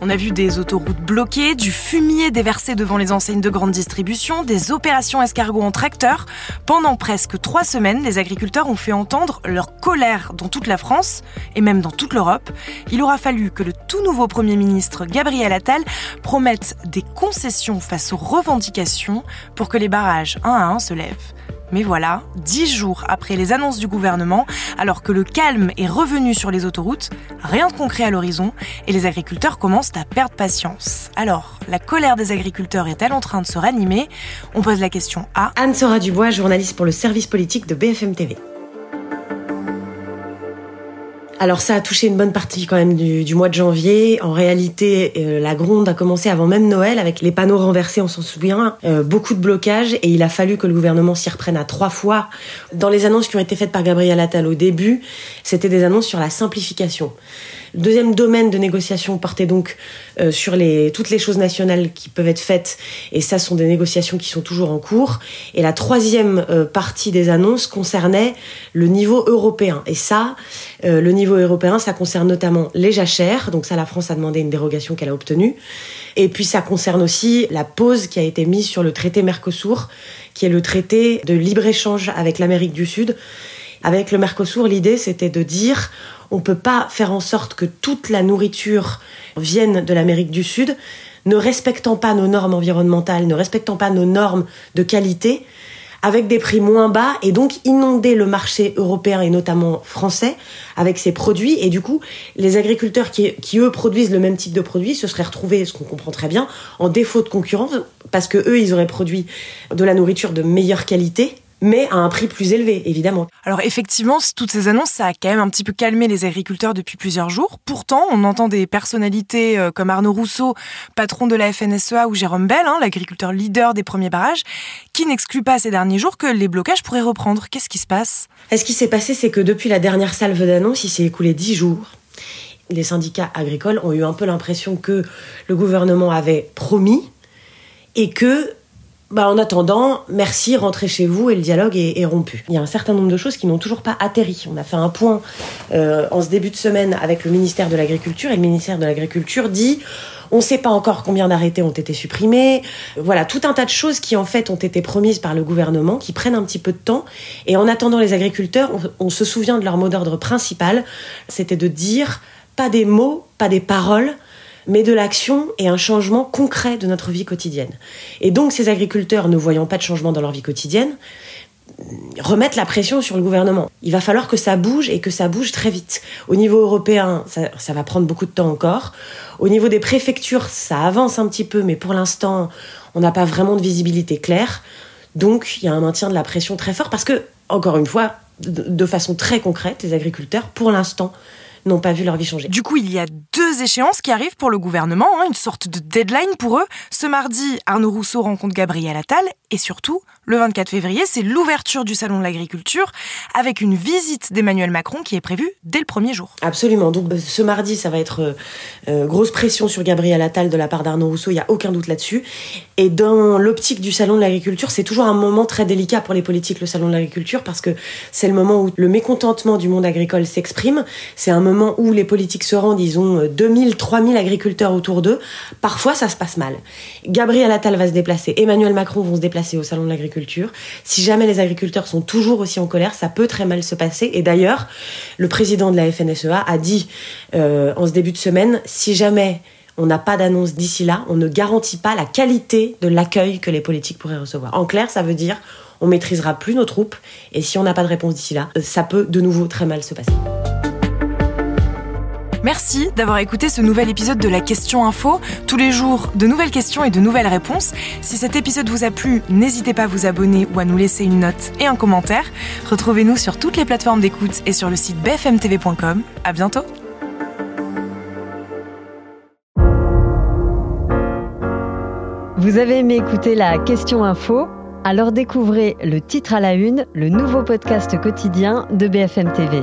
On a vu des autoroutes bloquées, du fumier déversé devant les enseignes de grande distribution, des opérations escargots en tracteur. Pendant presque trois semaines, les agriculteurs ont fait entendre leur colère dans toute la France et même dans toute l'Europe. Il aura fallu que le tout nouveau Premier ministre Gabriel Attal promette des concessions face aux revendications pour que les barrages un à un se lèvent. Mais voilà, dix jours après les annonces du gouvernement, alors que le calme est revenu sur les autoroutes, rien de concret à l'horizon et les agriculteurs commencent à perdre patience. Alors, la colère des agriculteurs est-elle en train de se ranimer? On pose la question à Anne-Sora Dubois, journaliste pour le service politique de BFM TV. Alors ça a touché une bonne partie quand même du, mois de janvier. En réalité, euh, la gronde a commencé avant même Noël avec les panneaux renversés, on s'en souvient, euh, beaucoup de blocages et il a fallu que le gouvernement s'y reprenne à trois fois. Dans les annonces qui ont été faites par Gabriel Attal au début, c'était des annonces sur la simplification. Le deuxième domaine de négociation portait donc euh, sur les, toutes les choses nationales qui peuvent être faites, et ça sont des négociations qui sont toujours en cours. Et la troisième partie des annonces concernait le niveau européen. Et ça, le niveau européen, ça concerne notamment les jachères, donc ça la France a demandé une dérogation qu'elle a obtenue. Et puis ça concerne aussi la pause qui a été mise sur le traité Mercosur, qui est le traité de libre-échange avec l'Amérique du Sud. Avec le Mercosur, l'idée c'était de dire on peut pas faire en sorte que toute la nourriture vienne de l'Amérique du Sud, ne respectant pas nos normes environnementales, ne respectant pas nos normes de qualité, avec des prix moins bas et donc inonder le marché européen et notamment français avec ces produits. Et du coup, les agriculteurs qui, eux produisent le même type de produits se seraient retrouvés, ce qu'on comprend très bien, en défaut de concurrence parce que eux, ils auraient produit de la nourriture de meilleure qualité mais à un prix plus élevé, évidemment. Alors effectivement, toutes ces annonces, ça a quand même un petit peu calmé les agriculteurs depuis plusieurs jours. Pourtant, on entend des personnalités euh, comme Arnaud Rousseau, patron de la FNSEA, ou Jérôme Bell, hein, l'agriculteur leader des premiers barrages, qui n'exclut pas ces derniers jours que les blocages pourraient reprendre. Qu'est-ce qui se passe? Ce qui s'est passé, c'est que depuis la dernière salve d'annonces, il s'est écoulé dix jours les syndicats agricoles ont eu un peu l'impression que le gouvernement avait promis et que bah, en attendant, merci, rentrez chez vous et le dialogue est, rompu. Il y a un certain nombre de choses qui n'ont toujours pas atterri. On a fait un point euh, en ce début de semaine avec le ministère de l'Agriculture et le ministère de l'Agriculture dit on ne sait pas encore combien d'arrêtés ont été supprimés. Voilà, tout un tas de choses qui en fait ont été promises par le gouvernement, qui prennent un petit peu de temps. Et en attendant les agriculteurs, on se souvient de leur mot d'ordre principal, c'était de dire pas des mots, pas des paroles, mais de l'action et un changement concret de notre vie quotidienne. Et donc ces agriculteurs, ne voyant pas de changement dans leur vie quotidienne, remettent la pression sur le gouvernement. Il va falloir que ça bouge et que ça bouge très vite. Au niveau européen, ça, va prendre beaucoup de temps encore. Au niveau des préfectures, ça avance un petit peu, mais pour l'instant, on n'a pas vraiment de visibilité claire. Donc, il y a un maintien de la pression très fort parce que, encore une fois, de façon très concrète, les agriculteurs, pour l'instant, n'ont pas vu leur vie changer. Du coup, il y a deux échéances qui arrivent pour le gouvernement, hein, une sorte de deadline pour eux. Ce mardi, Arnaud Rousseau rencontre Gabriel Attal et surtout, le 24 février, c'est l'ouverture du Salon de l'Agriculture avec une visite d'Emmanuel Macron qui est prévue dès le premier jour. Absolument. Donc euh, ce mardi, ça va être euh, euh, grosse pression sur Gabriel Attal de la part d'Arnaud Rousseau, il n'y a aucun doute là-dessus. Et dans l'optique du Salon de l'Agriculture, c'est toujours un moment très délicat pour les politiques, le Salon de l'Agriculture, parce que c'est le moment où le mécontentement du monde agricole s'exprime. C'est un moment où les politiques se rendent, ils ont 2000, 3000 agriculteurs autour d'eux. Parfois, ça se passe mal. Gabriel Attal va se déplacer, Emmanuel Macron vont se déplacer au Salon de l'Agriculture si jamais les agriculteurs sont toujours aussi en colère, ça peut très mal se passer. Et d'ailleurs, le président de la FNSEA a dit euh, en ce début de semaine, si jamais on n'a pas d'annonce d'ici là, on ne garantit pas la qualité de l'accueil que les politiques pourraient recevoir. En clair, ça veut dire on maîtrisera plus nos troupes et si on n'a pas de réponse d'ici là, ça peut de nouveau très mal se passer. Merci d'avoir écouté ce nouvel épisode de la Question Info. Tous les jours, de nouvelles questions et de nouvelles réponses. Si cet épisode vous a plu, n'hésitez pas à vous abonner ou à nous laisser une note et un commentaire. Retrouvez-nous sur toutes les plateformes d'écoute et sur le site bfmtv.com. À bientôt! Vous avez aimé écouter la Question Info? Alors découvrez le titre à la une, le nouveau podcast quotidien de BFM TV.